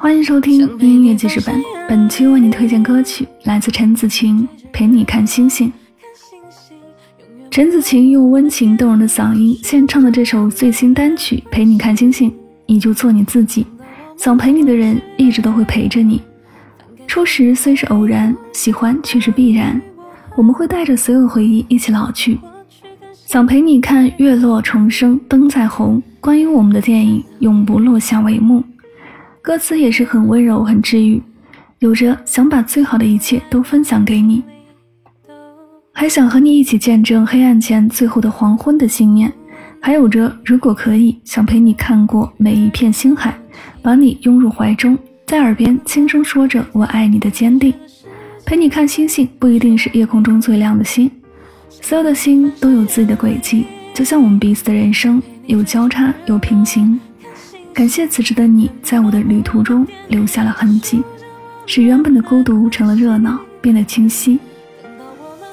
欢迎收听音乐记事本，本期为你推荐歌曲来自陈子晴，《陪你看星星》。陈子晴用温情动人的嗓音献唱的这首最新单曲《陪你看星星》，你就做你自己，想陪你的人一直都会陪着你。初识虽是偶然，喜欢却是必然。我们会带着所有回忆一起老去。想陪你看月落重生，灯再红。关于我们的电影永不落下帷幕。歌词也是很温柔，很治愈，有着想把最好的一切都分享给你，还想和你一起见证黑暗前最后的黄昏的信念，还有着如果可以，想陪你看过每一片星海，把你拥入怀中，在耳边轻声说着我爱你的坚定。陪你看星星，不一定是夜空中最亮的星，所有的星都有自己的轨迹，就像我们彼此的人生，有交叉，有平行。感谢此时的你，在我的旅途中留下了痕迹，使原本的孤独成了热闹，变得清晰。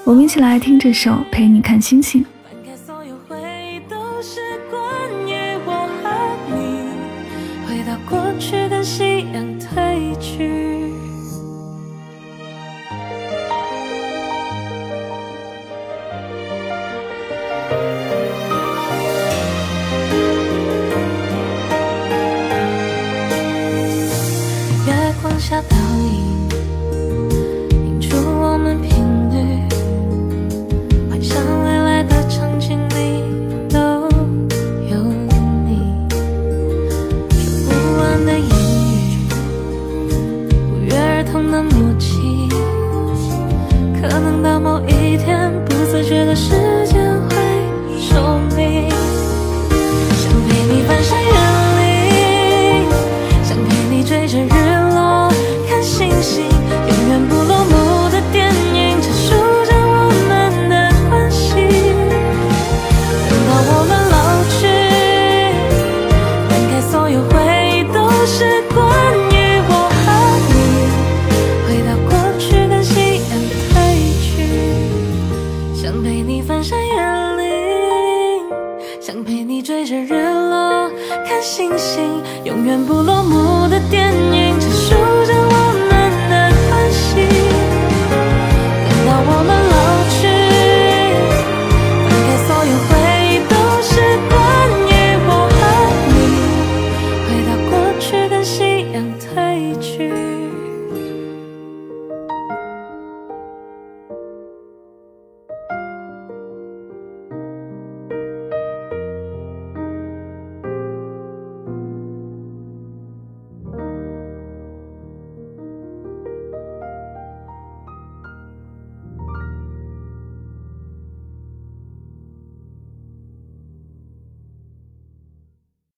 我们一起来听这首《陪你看星星》。过去的夕阳褪去。下倒影，映出我们频率，幻想未来的场景里都有你。说不完的言语，不约而同的默契，可能到某一天，不自觉的时间会说明。想陪你翻山越岭，想陪你追着日。看星星，永远不落幕的电影，阐述着我们的关系。等到我们老去，翻开所有回忆，都是关于我和你。回到过去，看夕阳褪去，想陪你翻山越岭，想陪你追着日落。看星星，永远不落幕的电影。